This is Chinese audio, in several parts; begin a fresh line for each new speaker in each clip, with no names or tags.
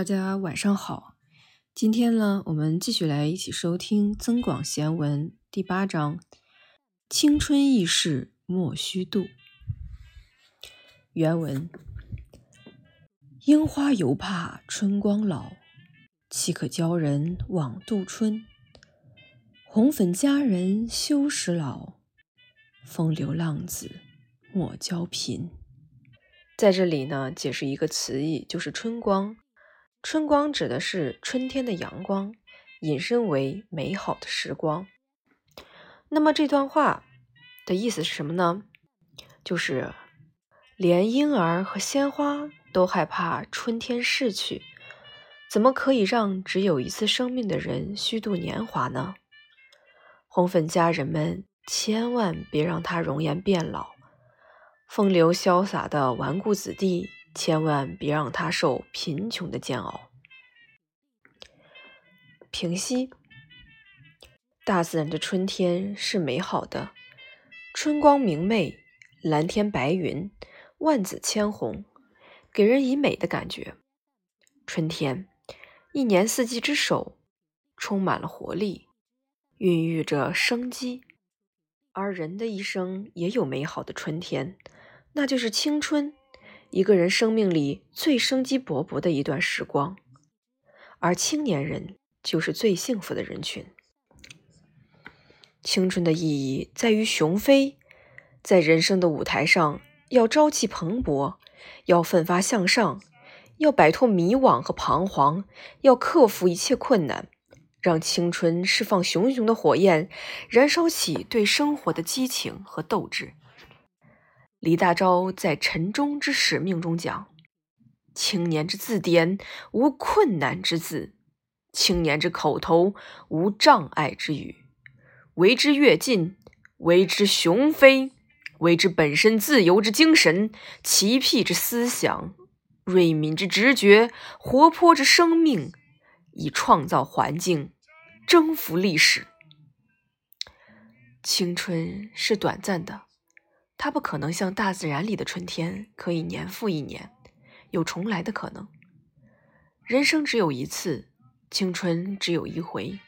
大家晚上好。今天呢，我们继续来一起收听《增广贤文》第八章：“青春易逝莫虚度。”原文：樱花犹怕春光老，岂可教人枉度春？红粉佳人休使老，风流浪子莫教贫。在这里呢，解释一个词义，就是春光。春光指的是春天的阳光，引申为美好的时光。那么这段话的意思是什么呢？就是连婴儿和鲜花都害怕春天逝去，怎么可以让只有一次生命的人虚度年华呢？红粉佳人们千万别让他容颜变老，风流潇洒的纨绔子弟。千万别让他受贫穷的煎熬。平息。大自然的春天是美好的，春光明媚，蓝天白云，万紫千红，给人以美的感觉。春天，一年四季之首，充满了活力，孕育着生机。而人的一生也有美好的春天，那就是青春。一个人生命里最生机勃勃的一段时光，而青年人就是最幸福的人群。青春的意义在于雄飞，在人生的舞台上要朝气蓬勃，要奋发向上，要摆脱迷惘和彷徨，要克服一切困难，让青春释放熊熊的火焰，燃烧起对生活的激情和斗志。李大钊在《晨钟之使命》中讲：“青年之字典，无困难之字；青年之口头，无障碍之语。为之跃进，为之雄飞，为之本身自由之精神，奇僻之思想，锐敏之直觉，活泼之生命，以创造环境，征服历史。青春是短暂的。”它不可能像大自然里的春天，可以年复一年，有重来的可能。人生只有一次，青春只有一回，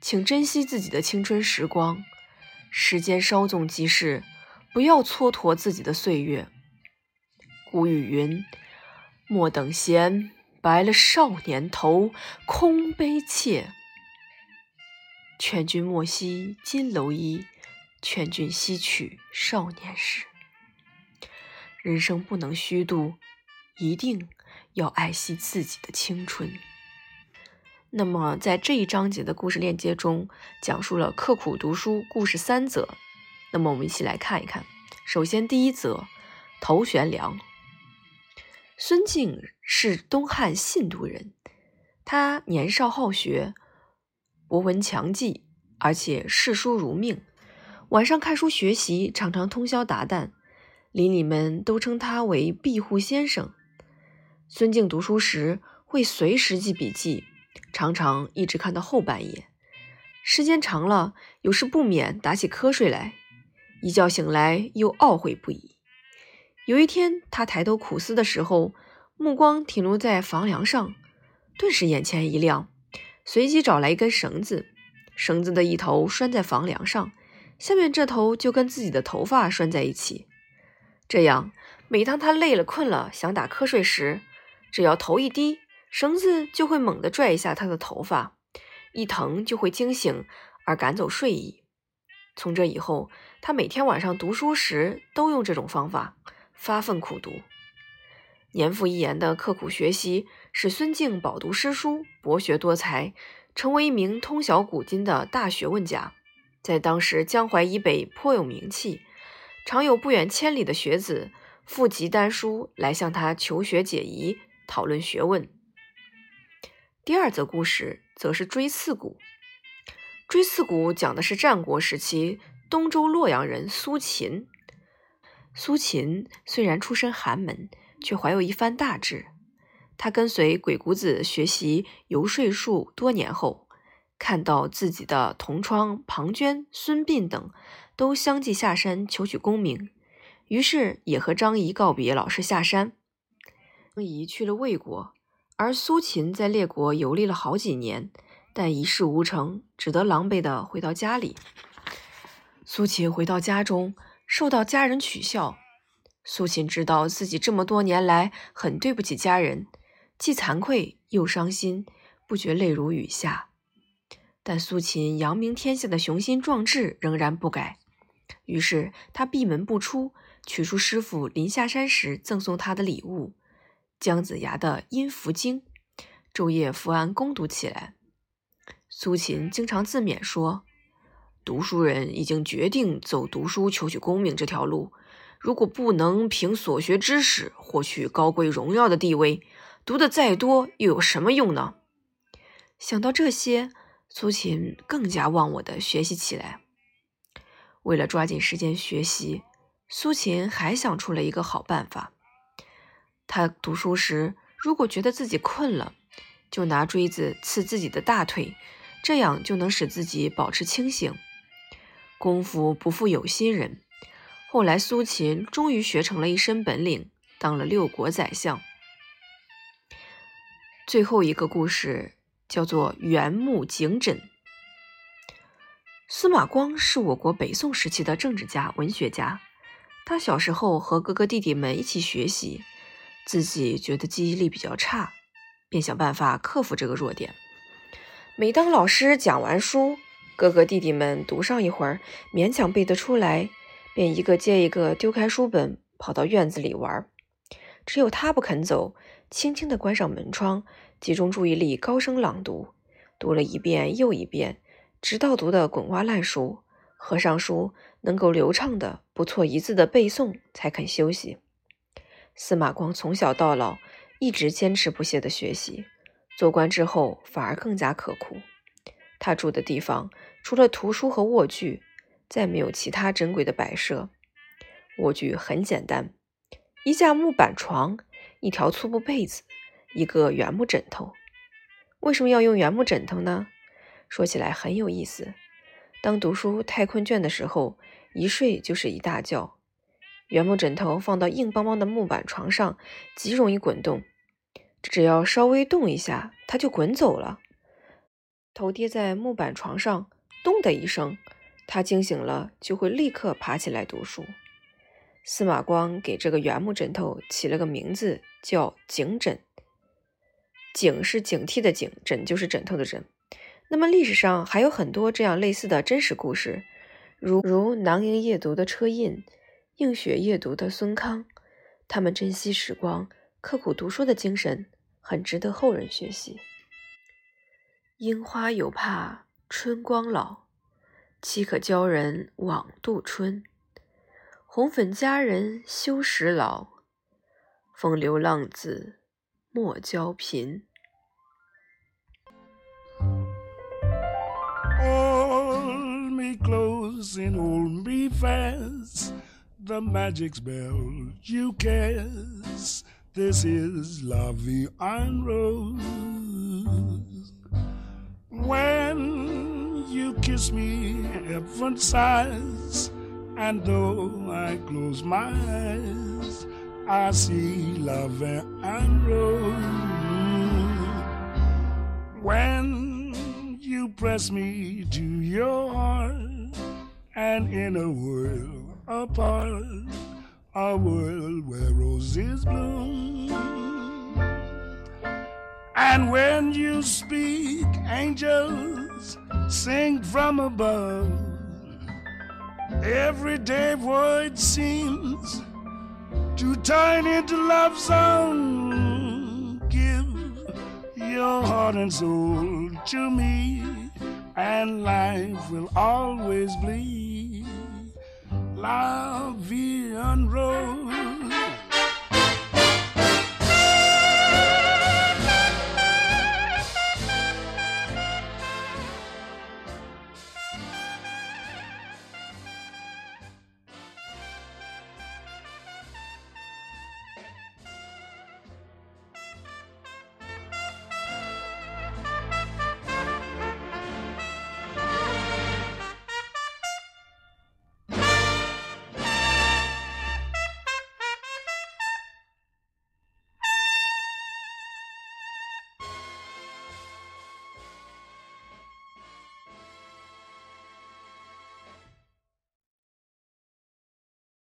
请珍惜自己的青春时光。时间稍纵即逝，不要蹉跎自己的岁月。古语云：“莫等闲，白了少年头，空悲切。”劝君莫惜金楼衣。劝君惜取少年时，人生不能虚度，一定要爱惜自己的青春。那么，在这一章节的故事链接中，讲述了刻苦读书故事三则。那么，我们一起来看一看。首先，第一则，头悬梁。孙敬是东汉信都人，他年少好学，博闻强记，而且视书如命。晚上看书学习，常常通宵达旦，邻里们都称他为庇护先生。孙敬读书时会随时记笔记，常常一直看到后半夜。时间长了，有时不免打起瞌睡来，一觉醒来又懊悔不已。有一天，他抬头苦思的时候，目光停留在房梁上，顿时眼前一亮，随即找来一根绳子，绳子的一头拴在房梁上。下面这头就跟自己的头发拴在一起，这样每当他累了、困了，想打瞌睡时，只要头一低，绳子就会猛地拽一下他的头发，一疼就会惊醒而赶走睡意。从这以后，他每天晚上读书时都用这种方法，发奋苦读。年复一年的刻苦学习，使孙敬饱读诗书，博学多才，成为一名通晓古今的大学问家。在当时江淮以北颇有名气，常有不远千里的学子负笈丹书来向他求学解疑、讨论学问。第二则故事则是锥刺股。锥刺股讲的是战国时期东周洛阳人苏秦。苏秦虽然出身寒门，却怀有一番大志。他跟随鬼谷子学习游说术多年后。看到自己的同窗庞涓、孙膑等都相继下山求取功名，于是也和张仪告别，老师下山。张仪去了魏国，而苏秦在列国游历了好几年，但一事无成，只得狼狈地回到家里。苏秦回到家中，受到家人取笑。苏秦知道自己这么多年来很对不起家人，既惭愧又伤心，不觉泪如雨下。但苏秦扬名天下的雄心壮志仍然不改，于是他闭门不出，取出师傅临下山时赠送他的礼物。姜子牙的《阴符经》，昼夜伏案攻读起来。苏秦经常自勉说：“读书人已经决定走读书求取功名这条路，如果不能凭所学知识获取高贵荣耀的地位，读的再多又有什么用呢？”想到这些，苏秦更加忘我的学习起来。为了抓紧时间学习，苏秦还想出了一个好办法。他读书时，如果觉得自己困了，就拿锥子刺自己的大腿，这样就能使自己保持清醒。功夫不负有心人，后来苏秦终于学成了一身本领，当了六国宰相。最后一个故事叫做《缘木警枕》。司马光是我国北宋时期的政治家、文学家，他小时候和哥哥弟弟们一起学习。自己觉得记忆力比较差，便想办法克服这个弱点。每当老师讲完书，哥哥弟弟们读上一会儿，勉强背得出来，便一个接一个丢开书本，跑到院子里玩。只有他不肯走，轻轻地关上门窗，集中注意力，高声朗读，读了一遍又一遍，直到读得滚瓜烂熟，合上书，能够流畅的不错一字的背诵，才肯休息。司马光从小到老一直坚持不懈的学习，做官之后反而更加刻苦。他住的地方除了图书和卧具，再没有其他珍贵的摆设。卧具很简单，一架木板床，一条粗布被子，一个原木枕头。为什么要用原木枕头呢？说起来很有意思。当读书太困倦的时候，一睡就是一大觉。原木枕头放到硬邦邦的木板床上，极容易滚动。只要稍微动一下，它就滚走了。头跌在木板床上，咚的一声，他惊醒了，就会立刻爬起来读书。司马光给这个原木枕头起了个名字，叫警枕。警是警惕的警，枕就是枕头的枕。那么历史上还有很多这样类似的真实故事，如如囊萤夜读的车胤。映雪夜读的孙康，他们珍惜时光、刻苦读书的精神，很值得后人学习。樱花有怕春光老，岂可教人枉度春？红粉佳人休时老，风流浪子莫教贫。the magic spell you cast. This is La Vie en Rose. When you kiss me, heaven sighs, and though I close my eyes, I see La and Rose. When you press me to your heart, and in a world apart, a world where roses bloom. And when you speak, angels sing from above. Everyday void seems to turn into love song. Give your heart and soul to me, and life will always bleed la vie en rose.